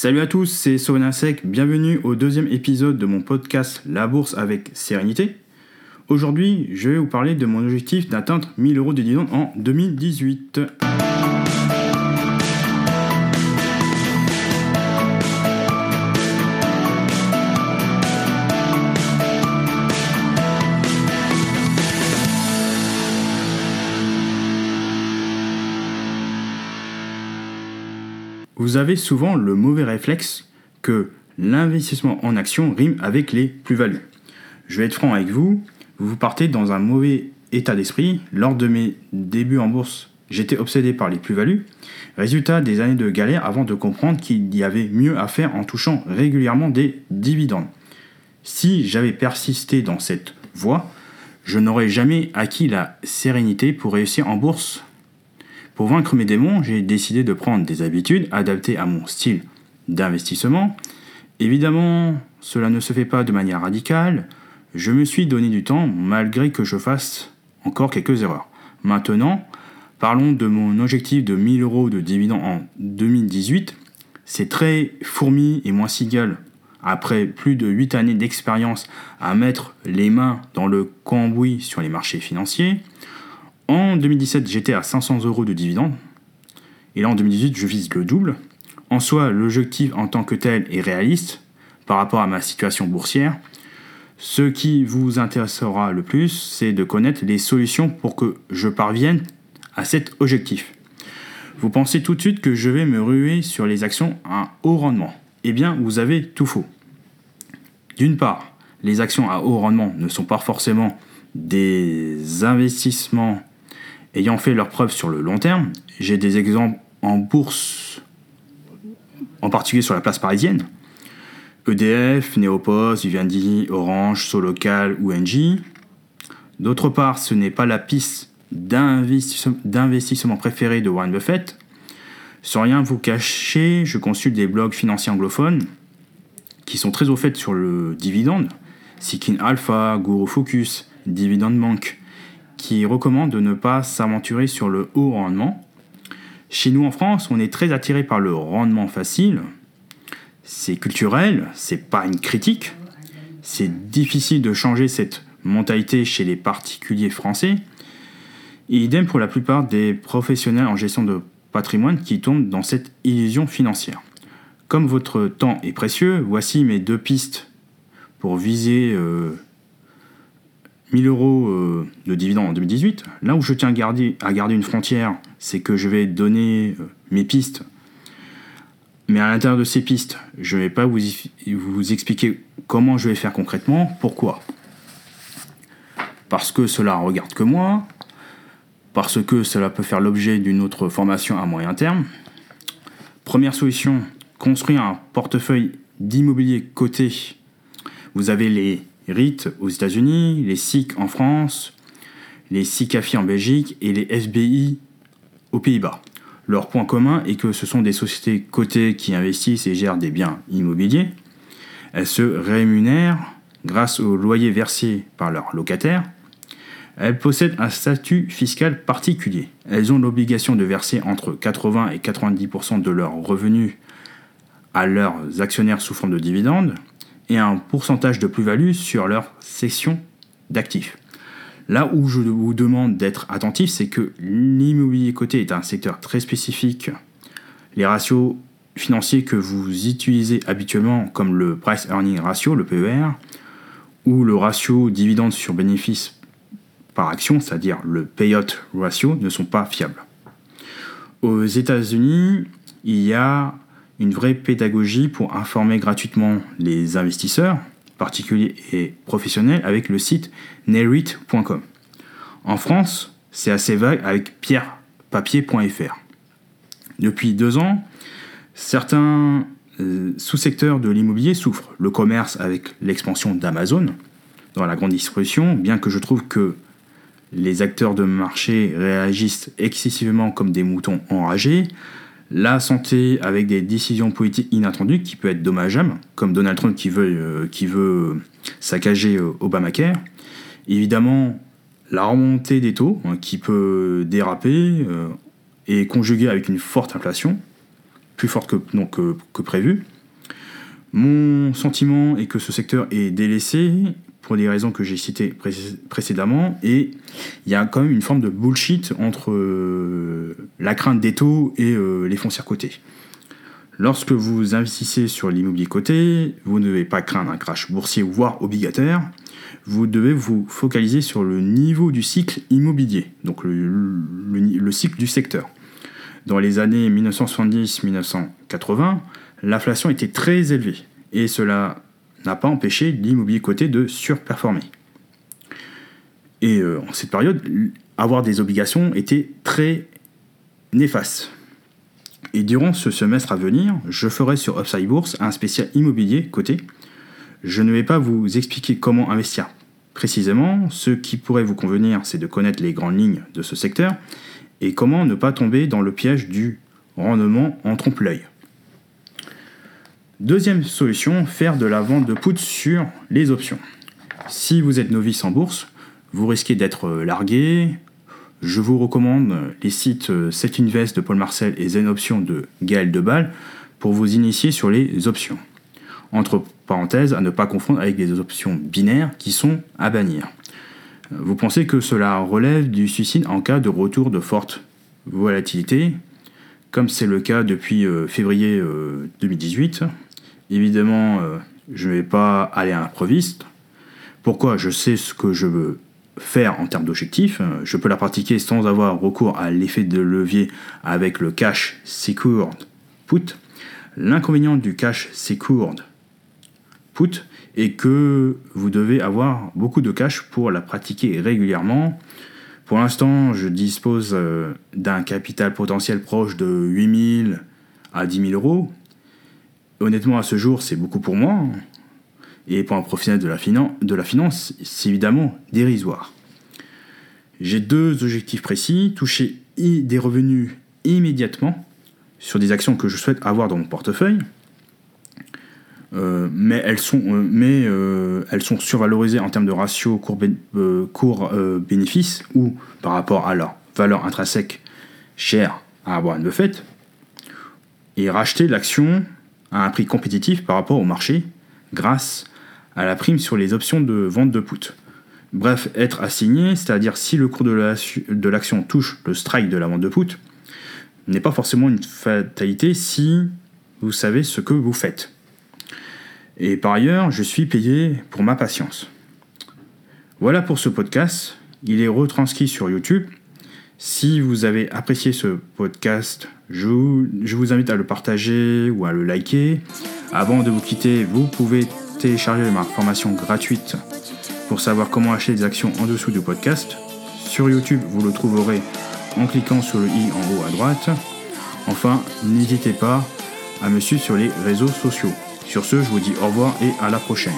Salut à tous, c'est Sec. bienvenue au deuxième épisode de mon podcast La Bourse avec Sérénité. Aujourd'hui, je vais vous parler de mon objectif d'atteindre 1000 euros de dividendes en 2018. Vous avez souvent le mauvais réflexe que l'investissement en action rime avec les plus-values. Je vais être franc avec vous, vous partez dans un mauvais état d'esprit. Lors de mes débuts en bourse, j'étais obsédé par les plus-values. Résultat des années de galère avant de comprendre qu'il y avait mieux à faire en touchant régulièrement des dividendes. Si j'avais persisté dans cette voie, je n'aurais jamais acquis la sérénité pour réussir en bourse pour vaincre mes démons, j'ai décidé de prendre des habitudes adaptées à mon style d'investissement. Évidemment, cela ne se fait pas de manière radicale. Je me suis donné du temps malgré que je fasse encore quelques erreurs. Maintenant, parlons de mon objectif de 1000 euros de dividendes en 2018. C'est très fourmi et moins cigale. Après plus de 8 années d'expérience à mettre les mains dans le cambouis sur les marchés financiers, en 2017, j'étais à 500 euros de dividendes. Et là, en 2018, je vise le double. En soi, l'objectif en tant que tel est réaliste par rapport à ma situation boursière. Ce qui vous intéressera le plus, c'est de connaître les solutions pour que je parvienne à cet objectif. Vous pensez tout de suite que je vais me ruer sur les actions à haut rendement. Eh bien, vous avez tout faux. D'une part, les actions à haut rendement ne sont pas forcément des investissements ayant fait leurs preuves sur le long terme. J'ai des exemples en bourse, en particulier sur la place parisienne. EDF, Neopost, Vivendi, Orange, Solocal ou. D'autre part, ce n'est pas la piste d'investissement préférée de Warren Buffett. Sans rien vous cacher, je consulte des blogs financiers anglophones qui sont très au fait sur le dividende. Seeking Alpha, Guru Focus, Dividend Bank, qui recommande de ne pas s'aventurer sur le haut rendement. Chez nous en France, on est très attiré par le rendement facile. C'est culturel, c'est pas une critique. C'est difficile de changer cette mentalité chez les particuliers français. Et idem pour la plupart des professionnels en gestion de patrimoine qui tombent dans cette illusion financière. Comme votre temps est précieux, voici mes deux pistes pour viser euh, 1000 euros euh, de dividendes en 2018. Là où je tiens à garder, à garder une frontière, c'est que je vais donner euh, mes pistes. Mais à l'intérieur de ces pistes, je ne vais pas vous, vous expliquer comment je vais faire concrètement. Pourquoi? Parce que cela regarde que moi. Parce que cela peut faire l'objet d'une autre formation à moyen terme. Première solution, construire un portefeuille d'immobilier coté. Vous avez les REIT aux États-Unis, les SIC en France, les SICAFI en Belgique et les SBI aux Pays-Bas. Leur point commun est que ce sont des sociétés cotées qui investissent et gèrent des biens immobiliers. Elles se rémunèrent grâce aux loyers versés par leurs locataires. Elles possèdent un statut fiscal particulier. Elles ont l'obligation de verser entre 80 et 90% de leurs revenus à leurs actionnaires sous forme de dividendes et un pourcentage de plus-value sur leur section d'actifs. Là où je vous demande d'être attentif, c'est que l'immobilier coté est un secteur très spécifique. Les ratios financiers que vous utilisez habituellement, comme le Price Earning Ratio, le PER, ou le ratio dividende sur bénéfice par action, c'est-à-dire le payout ratio, ne sont pas fiables. Aux États-Unis, il y a une vraie pédagogie pour informer gratuitement les investisseurs, particuliers et professionnels, avec le site nerit.com. En France, c'est assez vague avec pierrepapier.fr. Depuis deux ans, certains euh, sous-secteurs de l'immobilier souffrent. Le commerce avec l'expansion d'Amazon dans la grande distribution, bien que je trouve que les acteurs de marché réagissent excessivement comme des moutons enragés, la santé avec des décisions politiques inattendues qui peut être dommageables, comme Donald Trump qui veut, euh, veut saccager euh, Obamacare. Évidemment, la remontée des taux hein, qui peut déraper euh, et conjuguer avec une forte inflation. plus forte que, que prévu. Mon sentiment est que ce secteur est délaissé pour des raisons que j'ai citées précédemment, et il y a quand même une forme de bullshit entre euh, la crainte des taux et euh, les foncières cotées. Lorsque vous investissez sur l'immobilier coté, vous ne devez pas craindre un crash boursier ou voire obligataire, vous devez vous focaliser sur le niveau du cycle immobilier, donc le cycle du secteur. Dans les années 1970-1980, l'inflation était très élevée, et cela n'a pas empêché l'immobilier coté de surperformer. Et euh, en cette période, avoir des obligations était très néfaste. Et durant ce semestre à venir, je ferai sur Upside Bourse un spécial immobilier coté. Je ne vais pas vous expliquer comment investir précisément. Ce qui pourrait vous convenir, c'est de connaître les grandes lignes de ce secteur et comment ne pas tomber dans le piège du rendement en trompe-l'œil. Deuxième solution, faire de la vente de put sur les options. Si vous êtes novice en bourse, vous risquez d'être largué. Je vous recommande les sites 7invest de Paul Marcel et Zen Options de Gaël Debal pour vous initier sur les options. Entre parenthèses, à ne pas confondre avec les options binaires qui sont à bannir. Vous pensez que cela relève du suicide en cas de retour de forte volatilité, comme c'est le cas depuis euh, février 2018 euh, Évidemment, euh, je ne vais pas aller à l'improviste. Pourquoi Je sais ce que je veux faire en termes d'objectifs. Je peux la pratiquer sans avoir recours à l'effet de levier avec le cash secured put. L'inconvénient du cash secured put est que vous devez avoir beaucoup de cash pour la pratiquer régulièrement. Pour l'instant, je dispose euh, d'un capital potentiel proche de 8000 à 10 000 euros honnêtement, à ce jour, c'est beaucoup pour moi. Et pour un professionnel de la, finance, c'est évidemment dérisoire. J'ai deux objectifs précis, toucher des revenus immédiatement sur des actions que je souhaite avoir dans mon portefeuille, euh, mais, elles sont, euh, euh, elles sont survalorisées en termes de ratio court-bénéfice ou par rapport à leur valeur intrinsèque chère à Warren Buffett, et racheter l'action à un prix compétitif par rapport au marché grâce à la prime sur les options de vente de put. Bref, être assigné, c'est-à-dire si le cours de l'action touche le strike de la vente de put, n'est pas forcément une fatalité si vous savez ce que vous faites. Et par ailleurs, je suis payé pour ma patience. Voilà pour ce podcast. Il est retranscrit sur YouTube. Si vous avez apprécié ce podcast, je vous, invite à le partager ou à le liker. Avant de vous quitter, vous pouvez télécharger ma formation gratuite pour savoir comment acheter des actions en dessous du podcast. Sur YouTube, vous le trouverez en cliquant sur le i en haut à droite. Enfin, n'hésitez pas à me suivre sur les réseaux sociaux. Sur ce, je vous dis au revoir et à la prochaine.